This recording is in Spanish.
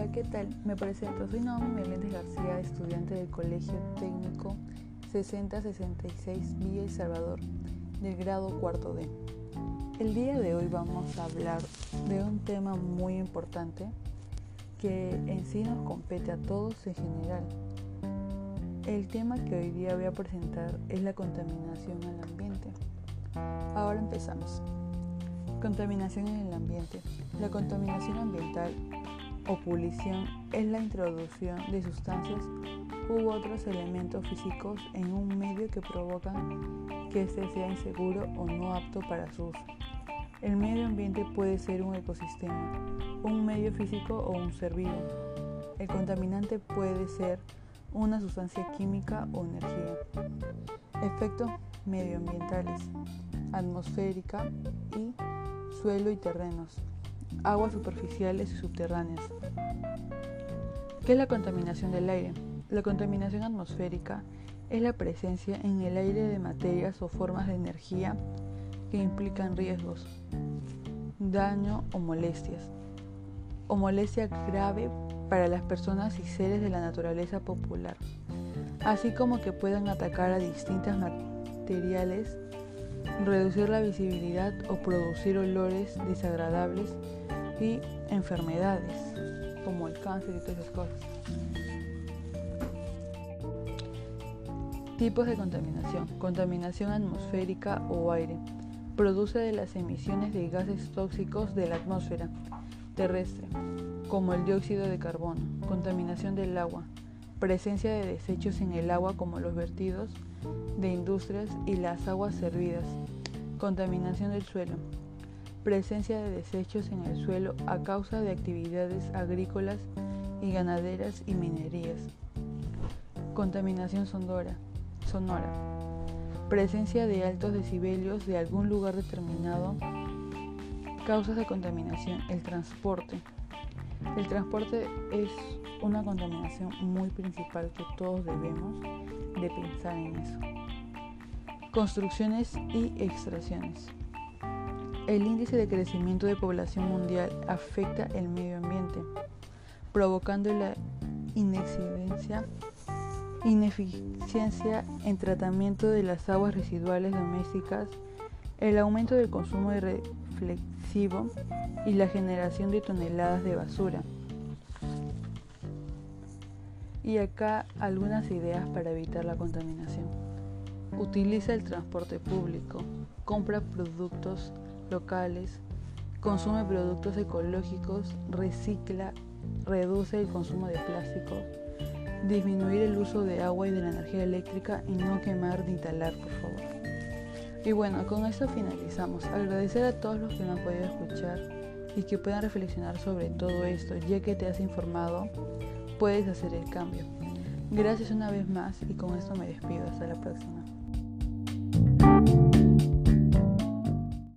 Hola, ¿qué tal? Me presento, soy Naomi Meléndez García, estudiante del Colegio Técnico 6066 Villa El Salvador, del grado cuarto D. El día de hoy vamos a hablar de un tema muy importante que en sí nos compete a todos en general. El tema que hoy día voy a presentar es la contaminación al ambiente. Ahora empezamos. Contaminación en el ambiente. La contaminación ambiental o polución es la introducción de sustancias u otros elementos físicos en un medio que provocan que éste sea inseguro o no apto para su uso. El medio ambiente puede ser un ecosistema, un medio físico o un ser. El contaminante puede ser una sustancia química o energía. Efectos medioambientales, atmosférica y suelo y terrenos, aguas superficiales y subterráneas. ¿Qué es la contaminación del aire? La contaminación atmosférica es la presencia en el aire de materias o formas de energía que implican riesgos, daño o molestias, o molestia grave para las personas y seres de la naturaleza popular, así como que puedan atacar a distintas materiales reducir la visibilidad o producir olores desagradables y enfermedades como el cáncer y todas esas cosas. Tipos de contaminación. Contaminación atmosférica o aire. Produce de las emisiones de gases tóxicos de la atmósfera terrestre, como el dióxido de carbono. Contaminación del agua. Presencia de desechos en el agua como los vertidos de industrias y las aguas servidas. Contaminación del suelo. Presencia de desechos en el suelo a causa de actividades agrícolas y ganaderas y minerías. Contaminación sonora. sonora. Presencia de altos decibelios de algún lugar determinado. Causas de contaminación. El transporte. El transporte es una contaminación muy principal que todos debemos de pensar en eso. Construcciones y extracciones. El índice de crecimiento de población mundial afecta el medio ambiente, provocando la ineficiencia en tratamiento de las aguas residuales domésticas, el aumento del consumo de reflexivo y la generación de toneladas de basura. Y acá algunas ideas para evitar la contaminación. Utiliza el transporte público, compra productos locales, consume productos ecológicos, recicla, reduce el consumo de plástico, disminuir el uso de agua y de la energía eléctrica y no quemar ni talar, por favor. Y bueno, con esto finalizamos. Agradecer a todos los que me han podido escuchar y que puedan reflexionar sobre todo esto, ya que te has informado puedes hacer el cambio. Gracias una vez más y con esto me despido. Hasta la próxima.